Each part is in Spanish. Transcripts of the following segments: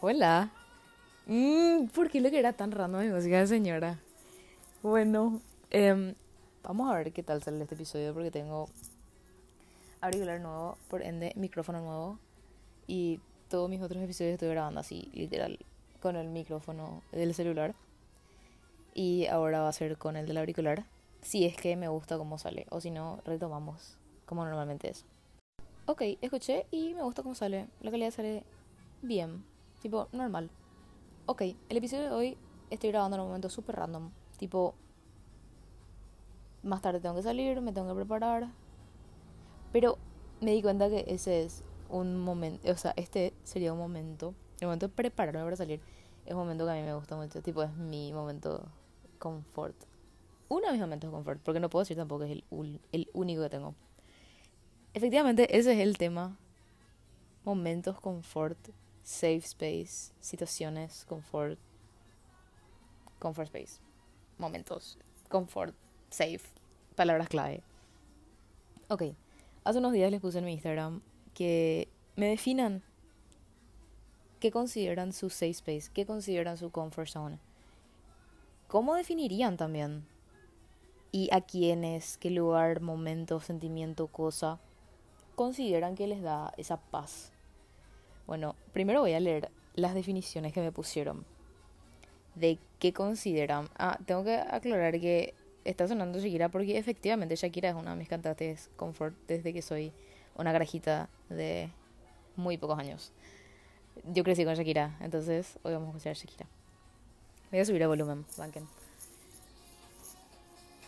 Hola. Mm, ¿Por qué lo que era tan random mi música de señora? Bueno, em, vamos a ver qué tal sale este episodio porque tengo auricular nuevo, por ende micrófono nuevo y todos mis otros episodios estoy grabando así, literal, con el micrófono del celular y ahora va a ser con el del auricular, si es que me gusta cómo sale o si no, retomamos como normalmente es. Ok, escuché y me gusta cómo sale, la calidad sale bien, tipo normal. Ok, el episodio de hoy estoy grabando en un momento súper random. Tipo, más tarde tengo que salir, me tengo que preparar. Pero me di cuenta que ese es un momento, o sea, este sería un momento, el momento de prepararme para salir, es un momento que a mí me gusta mucho. Tipo, es mi momento confort. Uno de mis momentos confort, porque no puedo decir tampoco que es el, el único que tengo. Efectivamente, ese es el tema. Momentos confort safe space, situaciones, confort, comfort space, momentos, confort, safe, palabras clave. Ok, hace unos días les puse en mi Instagram que me definan qué consideran su safe space, qué consideran su comfort zone. ¿Cómo definirían también? Y a quiénes, qué lugar, momento, sentimiento, cosa consideran que les da esa paz bueno, primero voy a leer las definiciones que me pusieron. De qué consideran. Ah, tengo que aclarar que está sonando Shakira porque efectivamente Shakira es una de mis cantantes confort desde que soy una carajita de muy pocos años. Yo crecí con Shakira, entonces hoy vamos a escuchar Shakira. Voy a subir el volumen, banquen.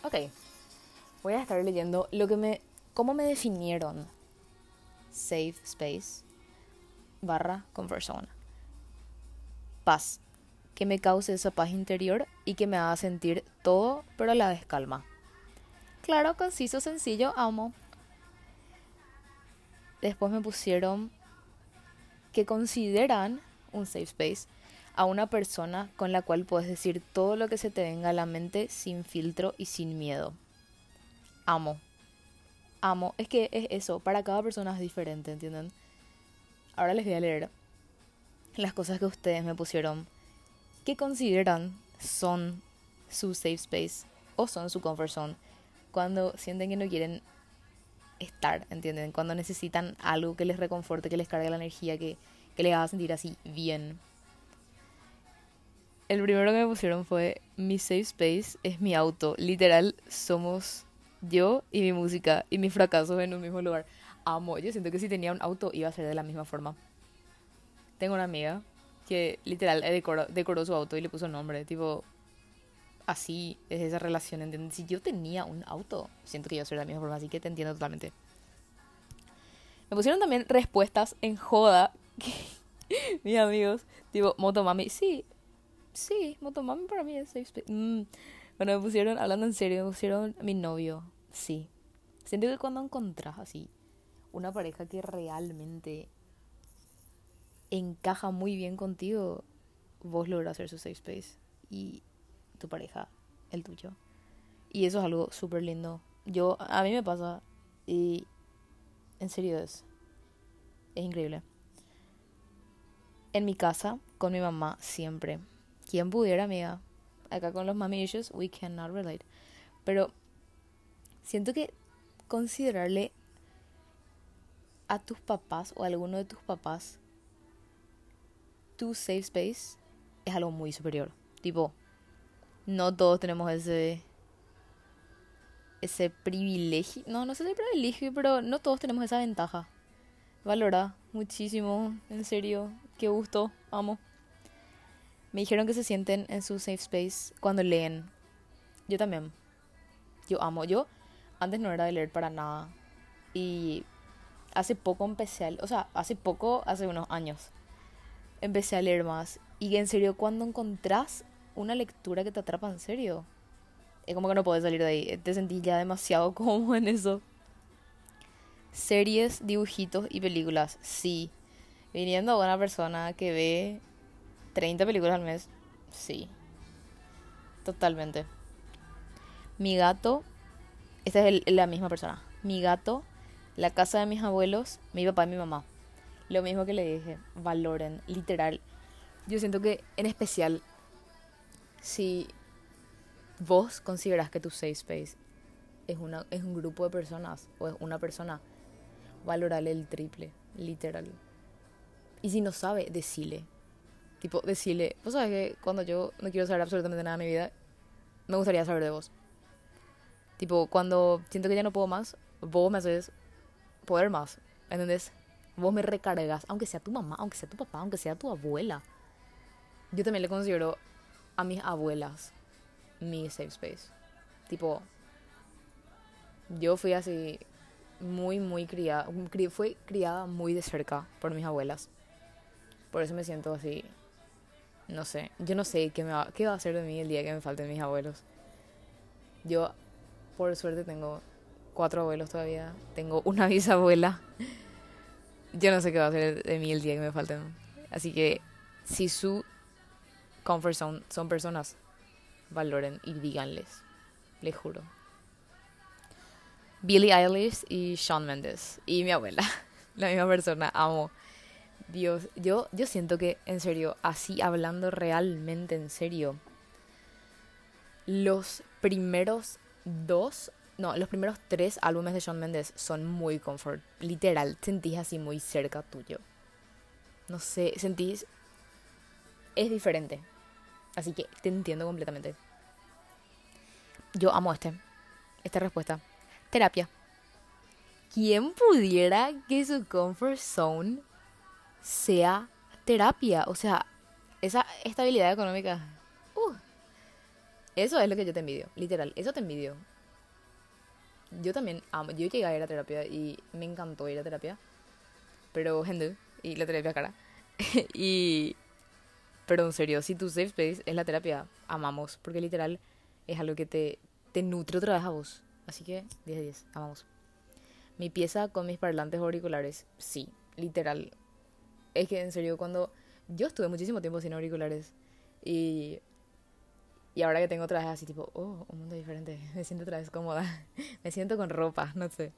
Ok. Voy a estar leyendo lo que me. cómo me definieron safe space barra conversona. Paz. Que me cause esa paz interior y que me haga sentir todo, pero a la vez calma. Claro, conciso, sencillo, amo. Después me pusieron que consideran un safe space a una persona con la cual puedes decir todo lo que se te venga a la mente sin filtro y sin miedo. Amo. Amo. Es que es eso, para cada persona es diferente, ¿entienden? Ahora les voy a leer las cosas que ustedes me pusieron. ¿Qué consideran son su safe space o son su comfort zone cuando sienten que no quieren estar, ¿entienden? Cuando necesitan algo que les reconforte, que les cargue la energía, que, que les haga sentir así bien. El primero que me pusieron fue mi safe space es mi auto. Literal, somos yo y mi música y mis fracasos en un mismo lugar amo. Yo siento que si tenía un auto iba a ser de la misma forma. Tengo una amiga que literal decoró, decoró su auto y le puso nombre. Tipo, así es esa relación, ¿entiendes? Si yo tenía un auto, siento que iba a ser de la misma forma, así que te entiendo totalmente. Me pusieron también respuestas en joda. mis amigos, tipo, Motomami, sí, sí, Motomami para mí es safe space. Mm. Bueno, me pusieron, hablando en serio, me pusieron mi novio, sí. Siento que cuando encontrás así una pareja que realmente encaja muy bien contigo, vos logras hacer su safe space y tu pareja el tuyo. Y eso es algo súper lindo. Yo, a mí me pasa y en serio es, es increíble. En mi casa, con mi mamá, siempre. Quien pudiera, amiga. Acá con los mami issues, we cannot relate. Pero siento que considerarle a tus papás o a alguno de tus papás tu safe space es algo muy superior. Tipo, no todos tenemos ese ese privilegio. No, no sé si privilegio, pero no todos tenemos esa ventaja. Valora muchísimo, en serio. Qué gusto, amo. Me dijeron que se sienten en su safe space cuando leen. Yo también. Yo amo. Yo antes no era de leer para nada. Y hace poco empecé a, o sea, hace poco, hace unos años, empecé a leer más. Y en serio, cuando encontrás una lectura que te atrapa en serio, es como que no puedes salir de ahí. Te sentís ya demasiado cómodo en eso. Series, dibujitos y películas, sí. Viniendo a una persona que ve 30 películas al mes, sí. Totalmente. Mi gato, esta es la misma persona. Mi gato la casa de mis abuelos, mi papá y mi mamá. Lo mismo que le dije, valoren, literal. yo siento que en especial si vos consideras que tu safe space es, una, es un grupo de personas o es una persona, valorale el triple, literal. Y si no sabe, decile. Tipo, decile, vos sabes que cuando yo no quiero saber absolutamente nada de mi vida, me gustaría saber de vos. Tipo, cuando siento que ya no puedo más, vos me haces poder más. ¿Entendés? Vos me recargas, aunque sea tu mamá, aunque sea tu papá, aunque sea tu abuela. Yo también le considero a mis abuelas mi safe space. Tipo, yo fui así muy, muy criada, fui criada muy de cerca por mis abuelas. Por eso me siento así, no sé, yo no sé qué, me va, qué va a hacer de mí el día que me falten mis abuelos. Yo, por suerte, tengo cuatro abuelos todavía, tengo una bisabuela. Yo no sé qué va a hacer de mí el día que me falten. Así que, si su comfort zone son personas, valoren y díganles, les juro. Billie Eilish y Shawn Mendes. Y mi abuela. La misma persona. Amo. Dios, yo, yo siento que, en serio, así hablando realmente en serio, los primeros dos, no, los primeros tres álbumes de Shawn Mendes son muy comfort. Literal, sentís así muy cerca tuyo. No sé, sentís... Es diferente. Así que te entiendo completamente. Yo amo este. Esta respuesta. Terapia. ¿Quién pudiera que su comfort zone sea terapia? O sea, esa estabilidad económica. Uh, eso es lo que yo te envidio, literal. Eso te envidio. Yo también amo. Yo llegué a ir a terapia y me encantó ir a terapia. Pero, gente, y la terapia cara. y. Pero en serio, si tu safe space es la terapia, amamos. Porque literal es algo que te, te nutre otra vez a vos. Así que 10 de 10, amamos. Mi pieza con mis parlantes auriculares, sí, literal. Es que en serio, cuando yo estuve muchísimo tiempo sin auriculares y, y ahora que tengo otra vez así tipo, oh, un mundo diferente, me siento otra vez cómoda, me siento con ropa, no sé.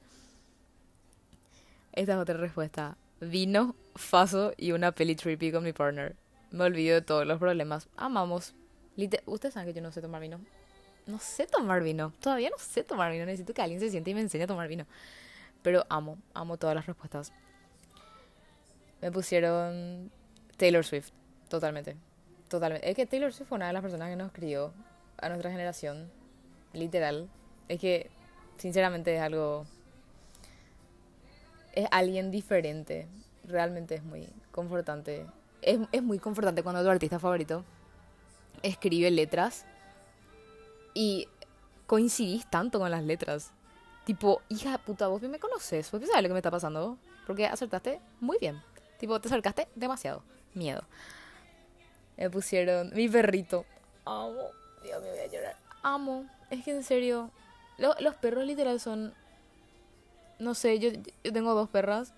Esta es otra respuesta. Vino, faso y una peli trippy con mi partner. Me olvido de todos los problemas. Amamos. Ustedes saben que yo no sé tomar vino no sé tomar vino. Todavía no sé tomar vino. Necesito que alguien se siente y me enseñe a tomar vino. Pero amo, amo todas las respuestas. Me pusieron Taylor Swift. Totalmente. Totalmente. Es que Taylor Swift fue una de las personas que nos crió a nuestra generación. Literal. Es que, sinceramente, es algo. Es alguien diferente. Realmente es muy confortante. Es, es muy confortante cuando tu artista favorito escribe letras y coincidís tanto con las letras. Tipo, hija puta, vos me conoces, vos sabes lo que me está pasando. Porque acertaste muy bien. Tipo, te acercaste demasiado. Miedo. Me pusieron mi perrito. Amo. Dios mío, voy a llorar. Amo. Es que en serio, los perros literal son... No sé, yo, yo tengo dos perras.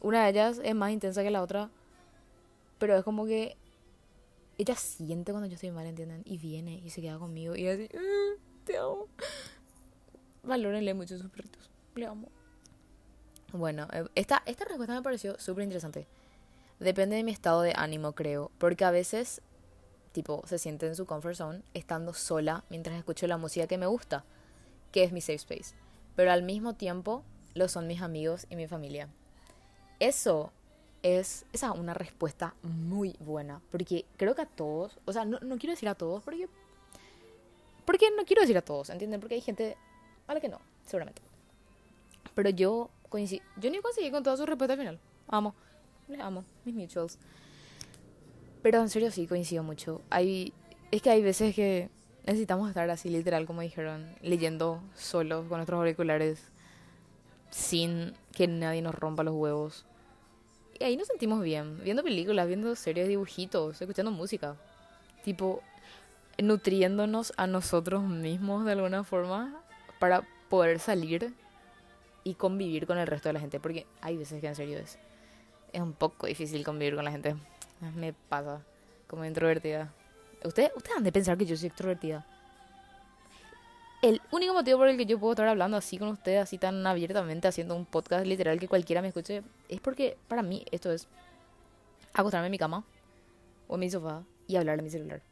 Una de ellas es más intensa que la otra. Pero es como que ella siente cuando yo estoy mal, ¿entienden? Y viene y se queda conmigo y así, ah, te amo. Valórenle mucho sus perritos. Le amo. Bueno, eh, esta, esta respuesta me pareció súper interesante. Depende de mi estado de ánimo, creo. Porque a veces, tipo, se siente en su comfort zone estando sola mientras escucho la música que me gusta, que es mi safe space. Pero al mismo tiempo, lo son mis amigos y mi familia. Eso es esa una respuesta muy buena. Porque creo que a todos, o sea, no, no quiero decir a todos, porque. Porque no quiero decir a todos, ¿entienden? Porque hay gente a la que no, seguramente. Pero yo coincidí, yo ni conseguí con toda su respuesta al final. Amo, les amo, mis mutuals. Pero en serio sí coincido mucho. Hay, es que hay veces que necesitamos estar así, literal, como dijeron, leyendo solos con nuestros auriculares, sin que nadie nos rompa los huevos y ahí nos sentimos bien, viendo películas, viendo series, dibujitos, escuchando música. Tipo, nutriéndonos a nosotros mismos de alguna forma para poder salir y convivir con el resto de la gente. Porque hay veces que en serio es, es un poco difícil convivir con la gente. Me pasa como introvertida. ¿Ustedes, han de pensar que yo soy extrovertida el único motivo por el que yo puedo estar hablando así con ustedes, así tan abiertamente, haciendo un podcast literal que cualquiera me escuche, es porque para mí esto es acostarme en mi cama, o en mi sofá y hablarle a mi celular.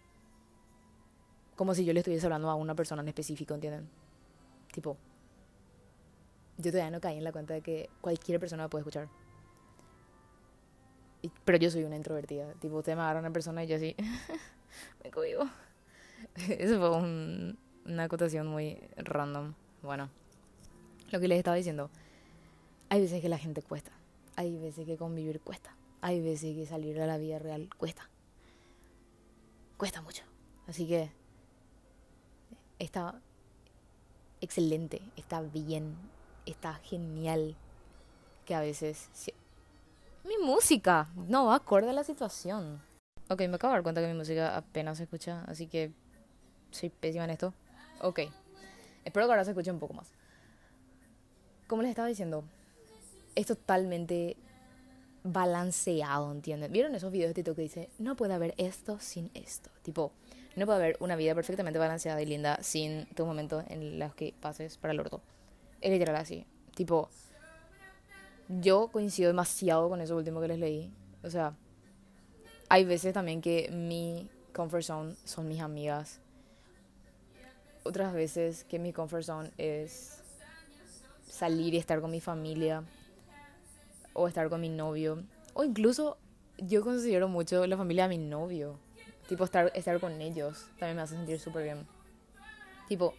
Como si yo le estuviese hablando a una persona en específico, ¿entienden? Tipo, yo todavía no caí en la cuenta de que cualquier persona puede escuchar. Pero yo soy una introvertida. Tipo, usted me agarra una persona y yo así, me cohibo. Eso fue una acotación muy random. Bueno, lo que les estaba diciendo. Hay veces que la gente cuesta. Hay veces que convivir cuesta. Hay veces que salir a la vida real cuesta. Cuesta mucho. Así que está excelente, está bien, está genial que a veces... Mi música no va acorde a la situación. Ok, me acabo de dar cuenta que mi música apenas se escucha, así que soy pésima en esto. Ok, espero que ahora se escuche un poco más. Como les estaba diciendo, es totalmente balanceado, ¿entienden? ¿Vieron esos videos de TikTok que dice, no puede haber esto sin esto? Tipo, no puede haber una vida perfectamente balanceada y linda sin tus momentos en los que pases para el orto. Es literal así. Tipo, yo coincido demasiado con eso último que les leí. O sea, hay veces también que mi comfort zone son mis amigas. Otras veces que mi comfort zone es salir y estar con mi familia o estar con mi novio. O incluso yo considero mucho la familia de mi novio. Tipo, estar, estar con ellos también me hace sentir súper bien. Tipo,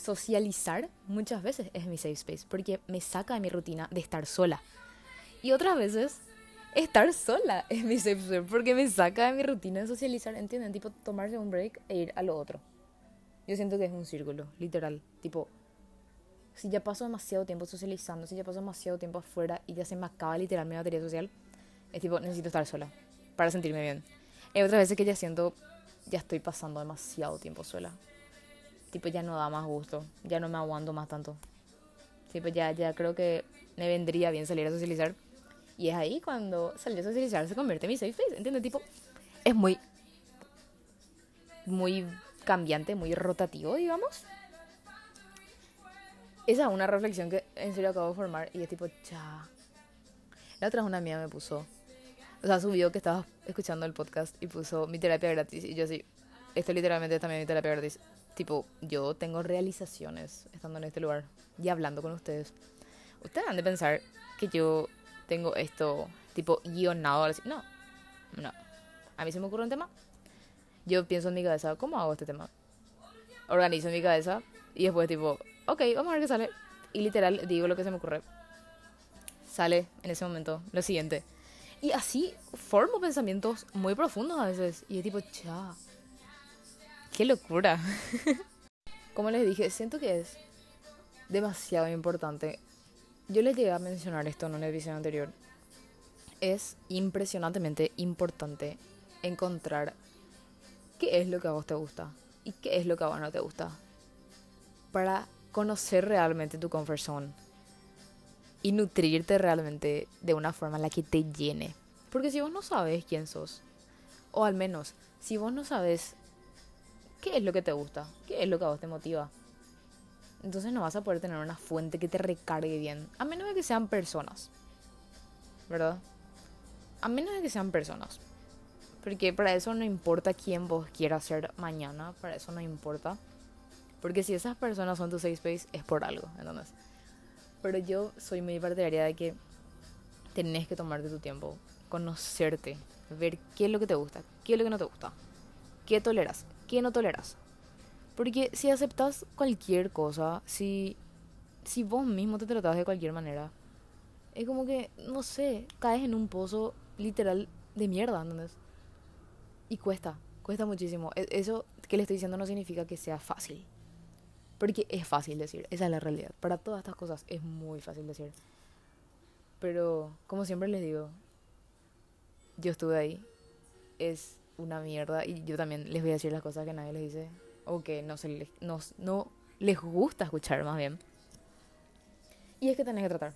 socializar muchas veces es mi safe space porque me saca de mi rutina de estar sola. Y otras veces estar sola es mi safe space porque me saca de mi rutina de socializar, ¿entienden? Tipo, tomarse un break e ir a lo otro. Yo siento que es un círculo, literal. Tipo, si ya paso demasiado tiempo socializando, si ya paso demasiado tiempo afuera y ya se me acaba literal mi batería social, es tipo, necesito estar sola para sentirme bien. Hay otras veces que ya siento, ya estoy pasando demasiado tiempo sola. Tipo, ya no da más gusto, ya no me aguanto más tanto. Tipo, ya, ya creo que me vendría bien salir a socializar. Y es ahí cuando salir a socializar se convierte en mi safe face, ¿entiendes? Tipo, es muy, muy cambiante, muy rotativo, digamos. Esa es una reflexión que en serio acabo de formar y es tipo, cha. La otra es una mía me puso, o sea, subió que estaba escuchando el podcast y puso mi terapia gratis y yo así, esto literalmente también mi terapia gratis. Tipo, yo tengo realizaciones estando en este lugar y hablando con ustedes. Ustedes han de pensar que yo tengo esto tipo guionado. No, no. A mí se me ocurre un tema. Yo pienso en mi cabeza, ¿cómo hago este tema? Organizo en mi cabeza y después tipo, ok, vamos a ver qué sale. Y literal digo lo que se me ocurre. Sale en ese momento lo siguiente. Y así formo pensamientos muy profundos a veces. Y es tipo, cha. Qué locura. Como les dije, siento que es demasiado importante. Yo les llegué a mencionar esto en una edición anterior. Es impresionantemente importante encontrar qué es lo que a vos te gusta y qué es lo que a vos no te gusta. Para conocer realmente tu comfort zone y nutrirte realmente de una forma en la que te llene. Porque si vos no sabes quién sos, o al menos si vos no sabes qué es lo que te gusta, qué es lo que a vos te motiva, entonces no vas a poder tener una fuente que te recargue bien, a menos de que sean personas, ¿verdad? A menos de que sean personas. Porque para eso no importa quién vos quieras ser mañana, para eso no importa. Porque si esas personas son tu safe space, es por algo, entonces. Pero yo soy muy partidaria de que tenés que tomarte tu tiempo, conocerte, ver qué es lo que te gusta, qué es lo que no te gusta, qué toleras, qué no toleras. Porque si aceptas cualquier cosa, si, si vos mismo te tratas de cualquier manera, es como que, no sé, caes en un pozo literal de mierda, ¿entendés? Y cuesta, cuesta muchísimo. E, eso que le estoy diciendo no significa que sea fácil. Porque es fácil decir, esa es la realidad. Para todas estas cosas es muy fácil decir. Pero, como siempre les digo, yo estuve ahí. Es una mierda. Y yo también les voy a decir las cosas que nadie les dice. O que no, se les, no, no les gusta escuchar más bien. Y es que tenés que tratar.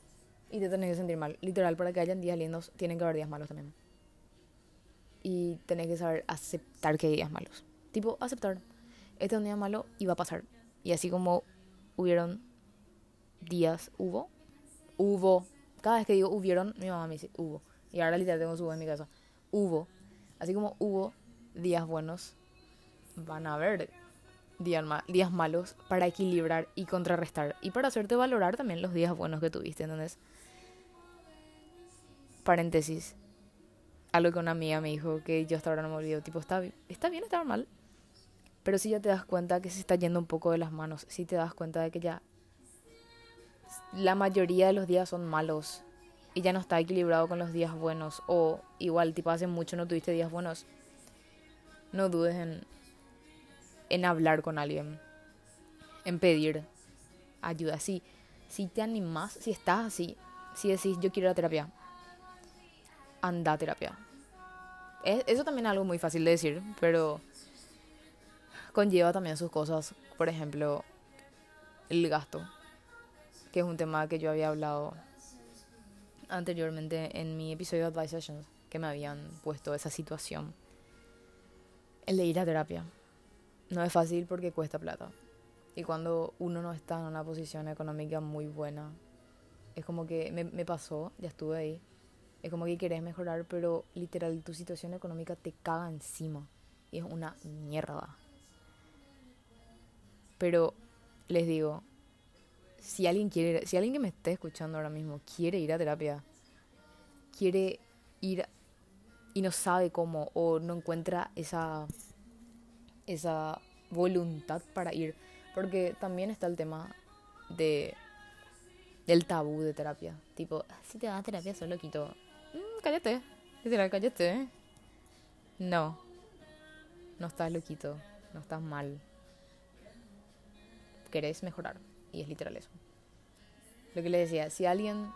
Y te tenés que sentir mal. Literal, para que hayan días lindos, tienen que haber días malos también. Y tenés que saber aceptar que hay días malos. Tipo, aceptar. Este es un día malo y va a pasar. Y así como hubieron días, hubo, hubo, cada vez que digo hubieron, mi mamá me dice hubo. Y ahora literal tengo su en mi casa. Hubo. Así como hubo días buenos, van a haber días, días malos para equilibrar y contrarrestar. Y para hacerte valorar también los días buenos que tuviste, ¿entendés? Paréntesis. Algo que una amiga me dijo que yo hasta ahora no me olvido. Tipo, está, está bien estar mal. Pero si ya te das cuenta que se está yendo un poco de las manos. Si te das cuenta de que ya la mayoría de los días son malos y ya no está equilibrado con los días buenos o igual tipo hace mucho no tuviste días buenos no dudes en en hablar con alguien en pedir ayuda. Si si te animas si estás así si decís yo quiero la terapia anda a terapia. Eso también es algo muy fácil de decir pero conlleva también sus cosas. Por ejemplo el gasto que es un tema que yo había hablado anteriormente en mi episodio de Advice Sessions, que me habían puesto esa situación. El de ir a terapia. No es fácil porque cuesta plata. Y cuando uno no está en una posición económica muy buena, es como que me, me pasó, ya estuve ahí. Es como que querés mejorar, pero literal tu situación económica te caga encima. Y es una mierda. Pero les digo, si alguien quiere, si alguien que me esté escuchando ahora mismo quiere ir a terapia, quiere ir y no sabe cómo o no encuentra esa esa voluntad para ir, porque también está el tema de del tabú de terapia, tipo, si te vas a terapia solo quito, mm, cállate, cállate. No. No estás loquito, no estás mal. Querés mejorar. Y es literal eso. Lo que le decía, si alguien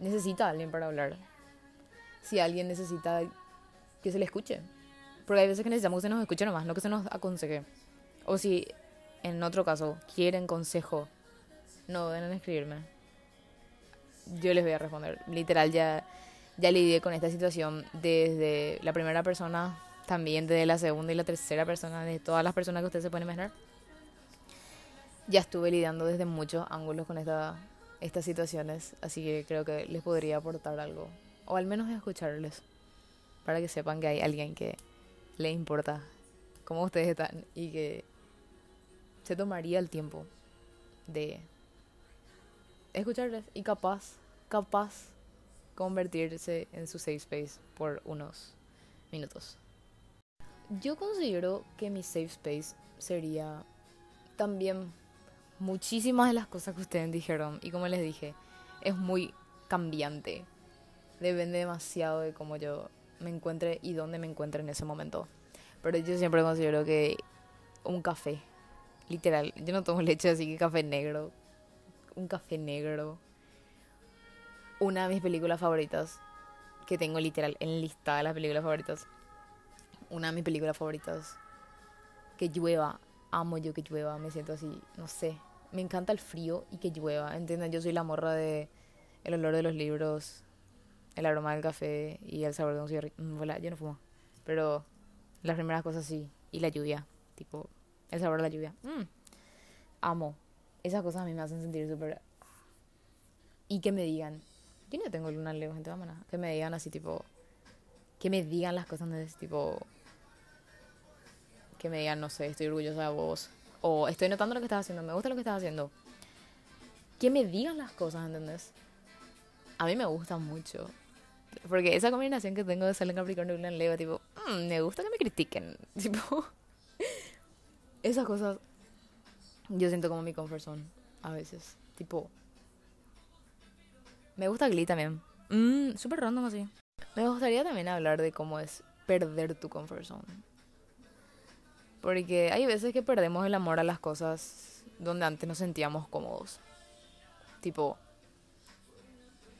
necesita a alguien para hablar, si alguien necesita que se le escuche, porque hay veces que necesitamos que se nos escuche nomás, no que se nos aconseje. O si en otro caso quieren consejo, no deben escribirme. Yo les voy a responder. Literal, ya, ya lidié con esta situación desde la primera persona, también desde la segunda y la tercera persona, de todas las personas que ustedes se pueden imaginar ya estuve lidiando desde muchos ángulos con esta, estas situaciones, así que creo que les podría aportar algo, o al menos escucharles, para que sepan que hay alguien que le importa cómo ustedes están y que se tomaría el tiempo de escucharles y capaz, capaz convertirse en su safe space por unos minutos. Yo considero que mi safe space sería también muchísimas de las cosas que ustedes dijeron y como les dije, es muy cambiante. Depende demasiado de cómo yo me encuentre y dónde me encuentre en ese momento. Pero yo siempre considero que un café, literal, yo no tomo leche así que café negro, un café negro, una de mis películas favoritas, que tengo literal en lista las películas favoritas, una de mis películas favoritas, que llueva, amo yo que llueva, me siento así, no sé, me encanta el frío y que llueva, ¿entienden? Yo soy la morra de el olor de los libros, el aroma del café y el sabor de un cigarrillo. Mm, yo no fumo, pero las primeras cosas sí. Y la lluvia, tipo, el sabor de la lluvia. Mm, amo. Esas cosas a mí me hacen sentir súper... Y que me digan, yo no tengo luna leo, gente, vamos Que me digan así, tipo... Que me digan las cosas, de tipo... Que me digan, no sé, estoy orgullosa de vos o estoy notando lo que estás haciendo, me gusta lo que estás haciendo. Que me digan las cosas, ¿entendés? A mí me gusta mucho. Porque esa combinación que tengo de Sol en Capricornio y en Leo, tipo, mm, me gusta que me critiquen. Tipo, esas cosas yo siento como mi comfort zone a veces. Tipo, me gusta Glee también. Mmm, súper random así. Me gustaría también hablar de cómo es perder tu comfort zone. Porque hay veces que perdemos el amor a las cosas donde antes nos sentíamos cómodos. Tipo,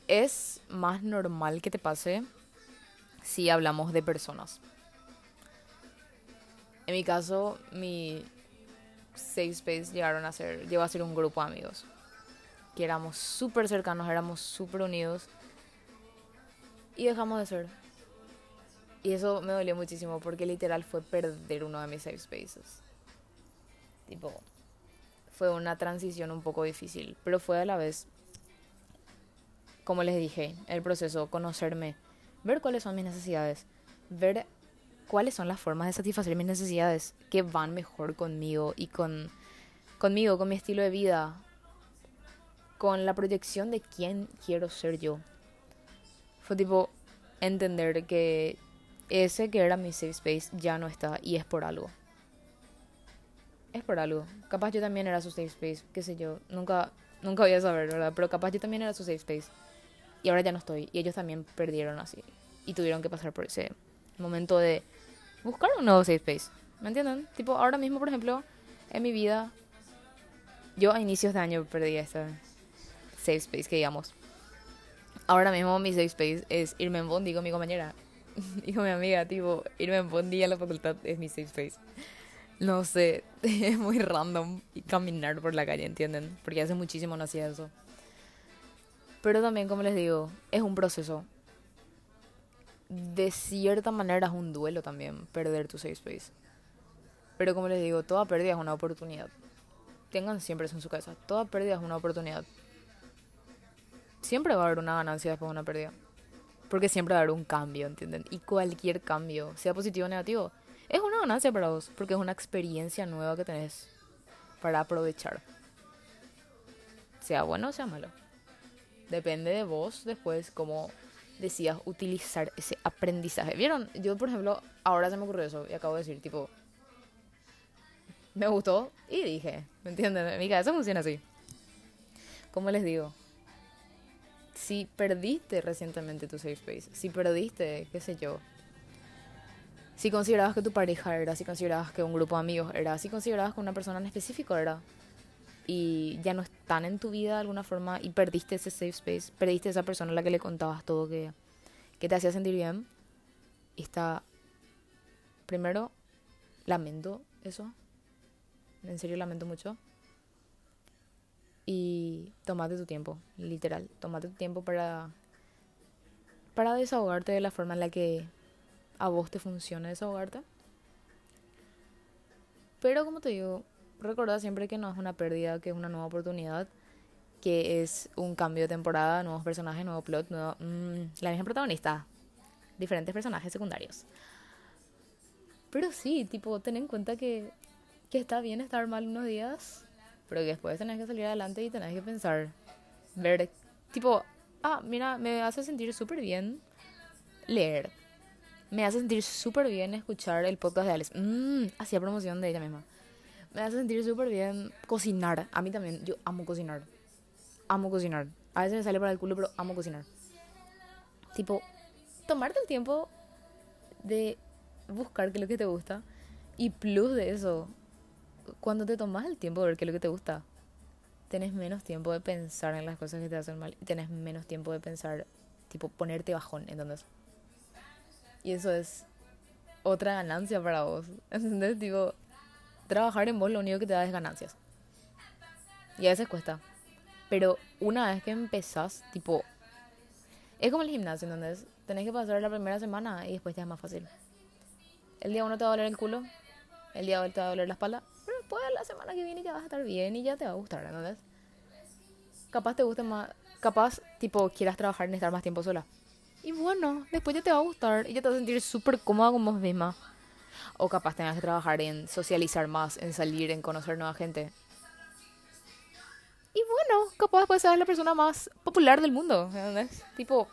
es más normal que te pase si hablamos de personas. En mi caso, mi safe space llegaron a ser, llegó a ser un grupo de amigos. Que éramos súper cercanos, éramos súper unidos. Y dejamos de ser. Y eso me dolió muchísimo porque literal fue perder uno de mis safe spaces. Tipo, fue una transición un poco difícil, pero fue a la vez, como les dije, el proceso, conocerme, ver cuáles son mis necesidades, ver cuáles son las formas de satisfacer mis necesidades que van mejor conmigo y con conmigo, con mi estilo de vida, con la proyección de quién quiero ser yo. Fue tipo entender que ese que era mi safe space ya no está y es por algo. Es por algo. Capaz yo también era su safe space, qué sé yo. Nunca, nunca voy a saber, ¿verdad? Pero capaz yo también era su safe space. Y ahora ya no estoy. Y ellos también perdieron así. Y tuvieron que pasar por ese momento de buscar un nuevo safe space. ¿Me entienden? Tipo, ahora mismo, por ejemplo, en mi vida, yo a inicios de año perdí esta safe space que digamos. Ahora mismo mi safe space es irme en bondi con mi con mi amiga, tipo, irme en bondi a la facultad es mi safe space. No sé, es muy random y caminar por la calle, ¿entienden? Porque hace muchísimo no hacía eso. Pero también, como les digo, es un proceso. De cierta manera es un duelo también perder tu safe space. Pero como les digo, toda pérdida es una oportunidad. Tengan siempre eso en su cabeza. Toda pérdida es una oportunidad. Siempre va a haber una ganancia después de una pérdida. Porque siempre va a haber un cambio, ¿entienden? Y cualquier cambio, sea positivo o negativo, es una ganancia para vos. Porque es una experiencia nueva que tenés para aprovechar. Sea bueno o sea malo. Depende de vos después cómo decías utilizar ese aprendizaje. ¿Vieron? Yo, por ejemplo, ahora se me ocurrió eso y acabo de decir, tipo, me gustó y dije, ¿me entienden? Mi cabeza funciona así. ¿Cómo les digo? Si perdiste recientemente tu safe space, si perdiste, qué sé yo, si considerabas que tu pareja era, si considerabas que un grupo de amigos era, si considerabas que una persona en específico era, y ya no están en tu vida de alguna forma y perdiste ese safe space, perdiste esa persona a la que le contabas todo que, que te hacía sentir bien, está, primero, lamento eso, en serio lamento mucho, y tomate tu tiempo, literal, tomate tu tiempo para, para desahogarte de la forma en la que a vos te funciona desahogarte. Pero como te digo, recordad siempre que no es una pérdida, que es una nueva oportunidad, que es un cambio de temporada, nuevos personajes, nuevo plot, nuevo, mm, la misma protagonista, diferentes personajes secundarios. Pero sí, tipo, ten en cuenta que, que está bien estar mal unos días, pero que después tenés que salir adelante y tenés que pensar, ver, tipo, ah, mira, me hace sentir súper bien leer. Me hace sentir súper bien escuchar el podcast de Alex. Mmm, hacía promoción de ella misma me hace sentir súper bien cocinar. A mí también, yo amo cocinar. Amo cocinar. A veces me sale para el culo, pero amo cocinar. Tipo, tomarte el tiempo de buscar qué es lo que te gusta. Y plus de eso, cuando te tomas el tiempo de ver qué es lo que te gusta, tenés menos tiempo de pensar en las cosas que te hacen mal. Y tenés menos tiempo de pensar, tipo, ponerte bajón, entonces. Y eso es otra ganancia para vos. ¿Entendés? Tipo, trabajar en vos lo único que te da es ganancias. Y a veces cuesta. Pero una vez que empezás, tipo, es como el gimnasio, ¿entendés? Tenés que pasar la primera semana y después ya es más fácil. El día uno te va a doler el culo, el día dos te va a doler la espalda, después la semana que viene ya vas a estar bien y ya te va a gustar, ¿entendés? Capaz te guste más, capaz, tipo, quieras trabajar en estar más tiempo sola. Y bueno, después ya te va a gustar y ya te vas a sentir súper cómoda con vos misma. O capaz tengas que trabajar en socializar más, en salir, en conocer nueva gente. Y bueno, capaz puedes ser la persona más popular del mundo, ¿entendés? Tipo,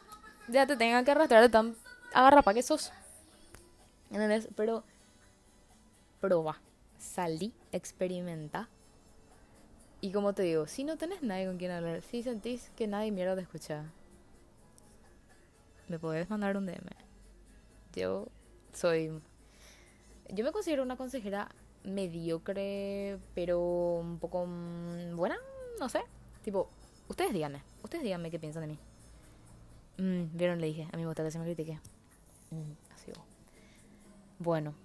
ya te tengan que arrastrar de tan agarrapa que sos. ¿Entendés? Pero, prueba, salí, experimenta. Y como te digo, si no tenés nadie con quien hablar, si sentís que nadie mierda te escucha, me podés mandar un DM. Yo soy yo me considero una consejera mediocre, pero un poco mm, buena, no sé. Tipo, ustedes díganme, ustedes díganme qué piensan de mí. Mm, Vieron, le dije, a me gusta que se me critique. Mm, así. Bueno.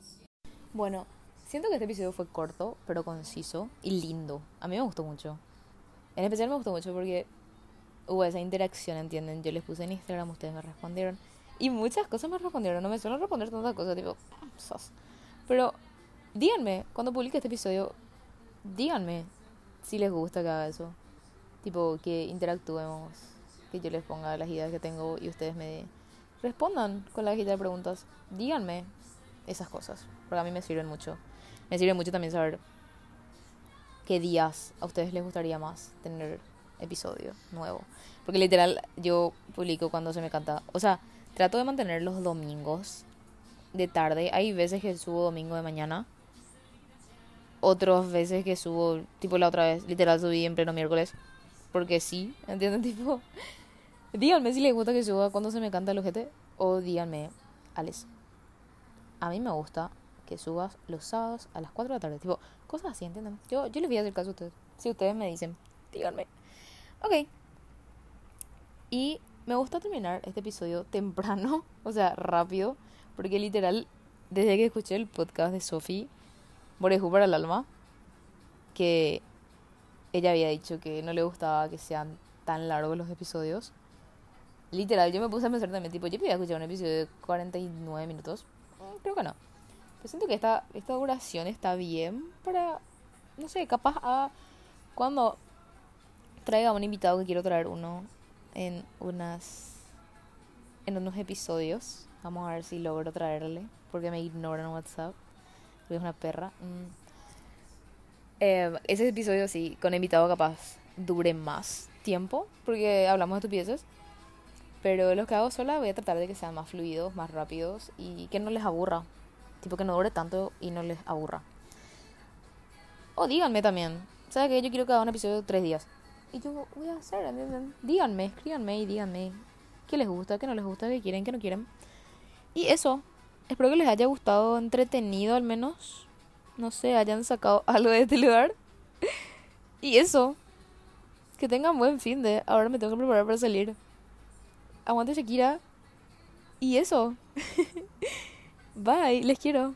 Bueno, siento que este episodio fue corto, pero conciso y lindo. A mí me gustó mucho. En especial me gustó mucho porque hubo esa interacción, ¿entienden? Yo les puse en Instagram, ustedes me respondieron. Y muchas cosas me respondieron. No me suelen responder tantas cosas, tipo, sos. Pero díganme, cuando publique este episodio, díganme si les gusta que haga eso. Tipo, que interactuemos, que yo les ponga las ideas que tengo y ustedes me respondan con la hojita de preguntas. Díganme esas cosas. Porque a mí me sirven mucho. Me sirve mucho también saber qué días a ustedes les gustaría más tener episodio nuevo. Porque literal yo publico cuando se me canta. O sea, trato de mantener los domingos de tarde. Hay veces que subo domingo de mañana. Otras veces que subo, tipo la otra vez, literal subí en pleno miércoles. Porque sí, ¿entienden? Tipo, díganme si les gusta que suba cuando se me canta el ojete. O díganme, Alex, a mí me gusta que subas los sábados a las 4 de la tarde. Tipo, cosas así, ¿entienden? Yo, yo les voy a hacer caso a ustedes. Si ustedes me dicen, díganme. Ok. Y me gusta terminar este episodio temprano, o sea, rápido, porque literal, desde que escuché el podcast de Sophie, Morejú para el alma, que ella había dicho que no le gustaba que sean tan largos los episodios. Literal, yo me puse a pensar también, tipo, yo podía escuchar un episodio de 49 minutos. Mm, creo que no. Siento que esta, esta duración está bien para, no sé, capaz a cuando traiga un invitado que quiero traer uno en unas en unos episodios. Vamos a ver si logro traerle, porque me ignoran en WhatsApp. Porque es una perra. Mm. Eh, ese episodio sí, con invitado capaz dure más tiempo, porque hablamos de estupideces. Pero los que hago sola voy a tratar de que sean más fluidos, más rápidos y que no les aburra. Tipo que no dure tanto y no les aburra. O díganme también. ¿Sabes que Yo quiero que haga un episodio de tres días. Y yo voy a hacer, Díganme, escríbanme y díganme qué les gusta, qué no les gusta, qué quieren, qué no quieren. Y eso, espero que les haya gustado, entretenido al menos. No sé, hayan sacado algo de este lugar. y eso, que tengan buen fin de. Ahora me tengo que preparar para salir. Aguante Shakira. Y eso. Bye, les quiero.